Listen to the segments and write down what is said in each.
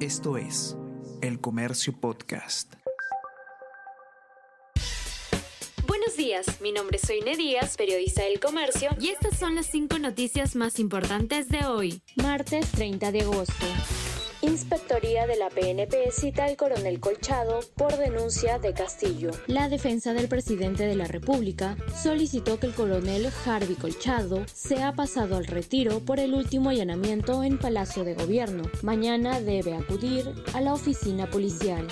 Esto es El Comercio Podcast. Buenos días, mi nombre es Soine Díaz, periodista del Comercio, y estas son las cinco noticias más importantes de hoy, martes 30 de agosto. Inspectoría de la PNP cita al coronel Colchado por denuncia de Castillo. La defensa del presidente de la República solicitó que el coronel Harvey Colchado sea pasado al retiro por el último allanamiento en Palacio de Gobierno. Mañana debe acudir a la oficina policial.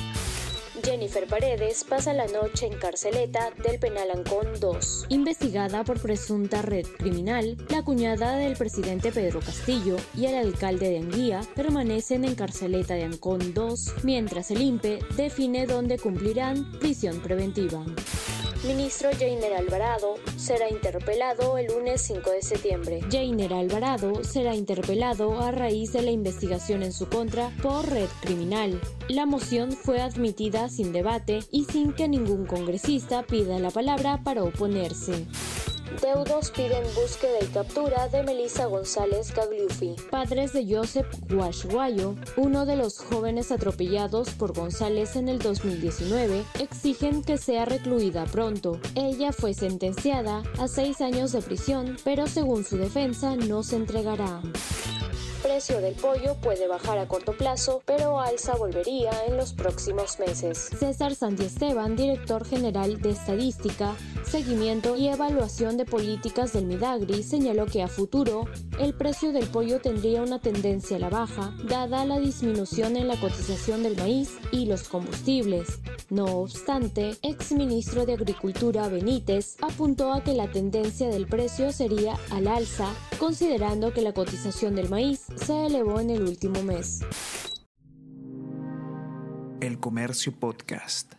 Jennifer Paredes pasa la noche en carceleta del penal Ancón 2. Investigada por presunta red criminal, la cuñada del presidente Pedro Castillo y el alcalde de Anguía permanecen en carceleta de Ancón 2, mientras el INPE define dónde cumplirán prisión preventiva ministro Jainer Alvarado será interpelado el lunes 5 de septiembre. Jainer Alvarado será interpelado a raíz de la investigación en su contra por red criminal. La moción fue admitida sin debate y sin que ningún congresista pida la palabra para oponerse. Deudos piden búsqueda y captura de Melissa González Gagliuffi. Padres de Joseph Guashguayo, uno de los jóvenes atropellados por González en el 2019, exigen que sea recluida pronto. Ella fue sentenciada a seis años de prisión, pero según su defensa no se entregará precio del pollo puede bajar a corto plazo, pero alza volvería en los próximos meses. César Santiesteban, director general de Estadística, Seguimiento y Evaluación de Políticas del Midagri, señaló que a futuro el precio del pollo tendría una tendencia a la baja, dada la disminución en la cotización del maíz y los combustibles. No obstante, exministro de Agricultura Benítez apuntó a que la tendencia del precio sería al alza, considerando que la cotización del maíz se elevó en el último mes. El Comercio Podcast.